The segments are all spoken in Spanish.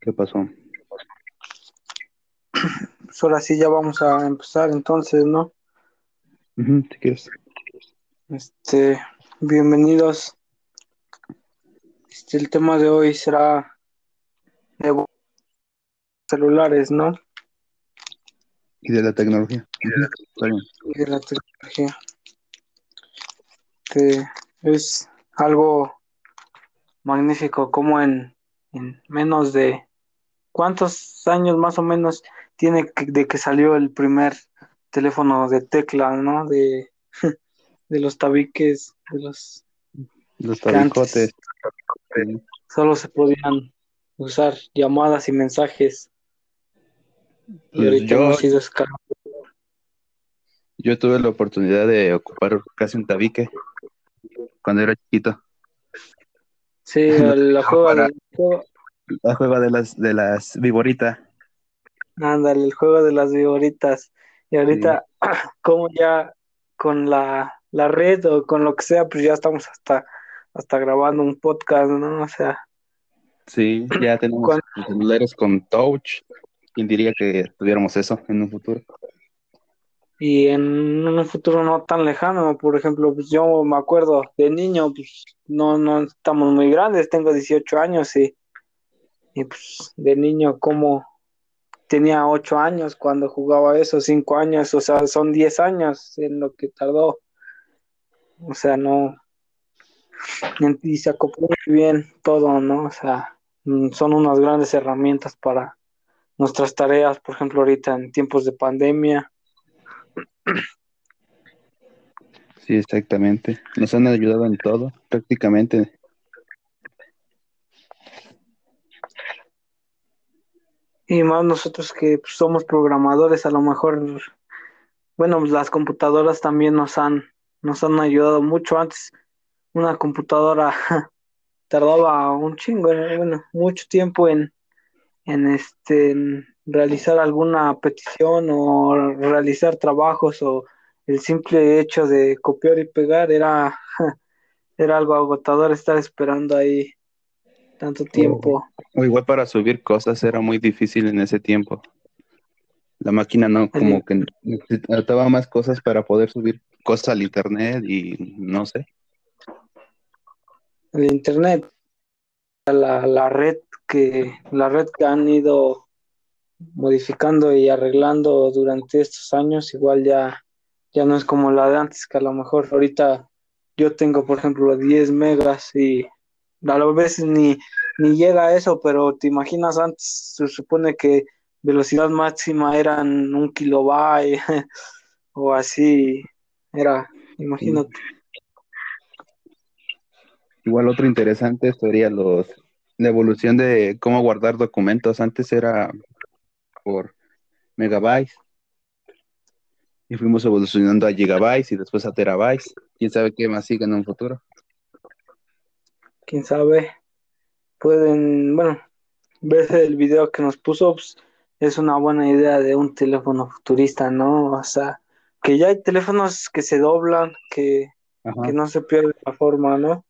¿Qué pasó? Pues ahora sí ya vamos a empezar entonces, ¿no? Ujú, si quieres. Este, bienvenidos. Este, el tema de hoy será de celulares, ¿no? Y de la tecnología. Ujú, está bien. Y de la tecnología. Este, es algo magnífico, como en, en menos de ¿cuántos años más o menos tiene que- de que salió el primer teléfono de tecla, ¿no? De, de los tabiques, de los Los antes tabicotes. solo se podían usar llamadas y mensajes y Pues ahorita yo, hemos ido escalando. yo tuve la oportunidad de ocupar casi un tabique cuando era chiquito. Sí, la juego- la juega de las de las viboritas. ándale, el juego de las vigoritas. Y Sí, ahorita, como ya con la, la red o con lo que sea, pues ya estamos hasta, hasta grabando un podcast, ¿no? O sea, sí, ya tenemos cuando celulares con touch. ¿Quién diría que tuviéramos eso en un futuro? Y en un futuro no tan lejano, por ejemplo, pues yo me acuerdo de niño, pues no, no estamos muy grandes, tengo 18 años y, y pues de niño como tenía 8 años cuando jugaba eso, 5 años, o sea, son 10 años en lo que tardó, o sea, no, y se acopló muy bien todo, ¿no? O sea, mm, son unas grandes herramientas para nuestras tareas, por ejemplo, ahorita en tiempos de pandemia. Sí, exactamente. Nos han ayudado en todo, prácticamente. Y más nosotros que pues, somos programadores, a lo mejor, bueno, pues, las computadoras también nos han, nos han ayudado mucho. Antes una computadora tardaba un chingo, bueno, mucho tiempo en, en este, en realizar alguna petición o realizar trabajos o el simple hecho de copiar y pegar era, era algo agotador estar esperando ahí tanto tiempo. o igual para subir cosas era muy difícil en ese tiempo. La máquina no, como que necesitaba más cosas para poder subir cosas al internet y no sé. el internet, la, la red que, la red que han ido modificando y arreglando durante estos años, igual ya, ya no es como la de antes, que a lo mejor ahorita yo tengo, por ejemplo, 10 megas y a lo veces ni, ni llega a eso, pero te imaginas antes, se supone que velocidad máxima eran un kilobyte o así, era, imagínate. Igual otro interesante sería los, la evolución de cómo guardar documentos. Antes era por megabytes y fuimos evolucionando a gigabytes y después a terabytes. ¿Quién sabe qué más sigue en un futuro? Quién sabe, pueden, bueno, ver el video que nos puso, pues, es una buena idea de un teléfono futurista, ¿no? O sea, que ya hay teléfonos que se doblan, que, que no se pierde la forma, ¿no?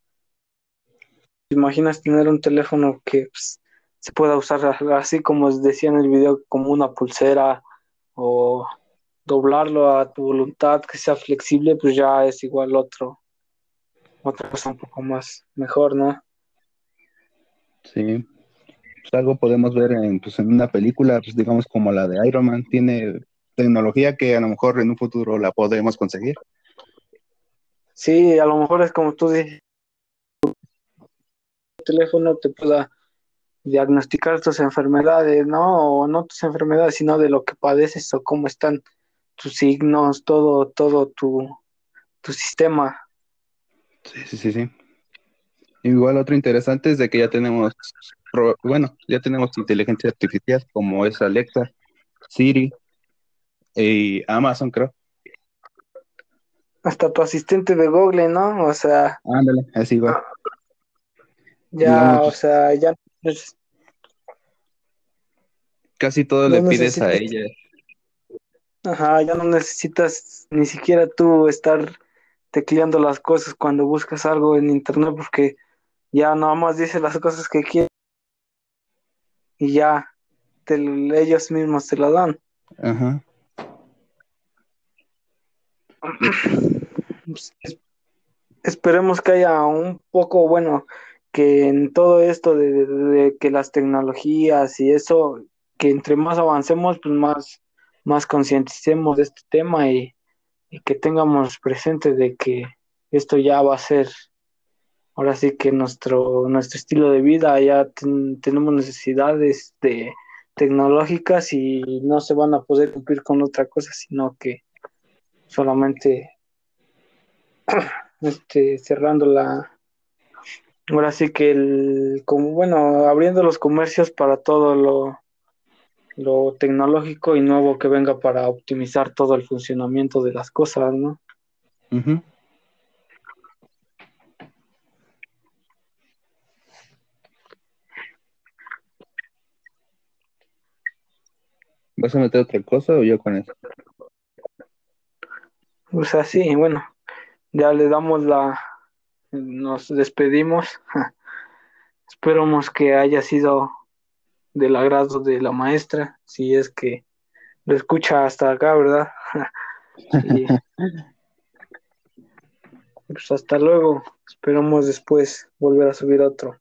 ¿Te imaginas tener un teléfono que pues, se pueda usar así como decía en el video, como una pulsera o doblarlo a tu voluntad, que sea flexible, pues ya es igual otro, otra cosa un poco más mejor, ¿no? Sí. Pues algo podemos ver en, pues, en una película, pues, digamos como la de Iron Man. Tiene tecnología que a lo mejor en un futuro la podemos conseguir. Sí, a lo mejor es como tú dices, el teléfono te pueda diagnosticar tus enfermedades, ¿no? O no tus enfermedades, sino de lo que padeces o cómo están tus signos, todo, todo tu, tu sistema. Sí, sí, sí, sí. Igual otro interesante es de que ya tenemos, bueno, ya tenemos inteligencia artificial como es Alexa, Siri y Amazon, creo. Hasta tu asistente de Google, ¿no? O sea, Ándale, así va. ya, o sea, ya casi todo no le pides a ella. ajá, ya no necesitas ni siquiera tú estar tecleando las cosas cuando buscas algo en internet porque ya nada más dice las cosas que quieres. y ya ellos mismos te lo dan. Ajá. Esperemos que haya un poco, bueno, que en todo esto de, que las tecnologías y eso, que entre más avancemos, pues más, más concienticemos de este tema y, que tengamos presente de que esto ya va a ser, ahora sí que nuestro, nuestro estilo de vida, ya tenemos necesidades de tecnológicas y no se van a poder cumplir con otra cosa, sino que solamente este, cerrando la, ahora sí que el, como bueno, abriendo los comercios para todo lo, lo tecnológico y nuevo que venga para optimizar todo el funcionamiento de las cosas, ¿no? ¿Vas a meter otra cosa o yo con eso? Pues así, bueno, ya le damos la, nos despedimos. Esperamos que haya sido del agrado de la maestra, si es que lo escucha hasta acá, ¿verdad? pues hasta luego. Esperamos después volver a subir otro.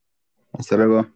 Hasta luego.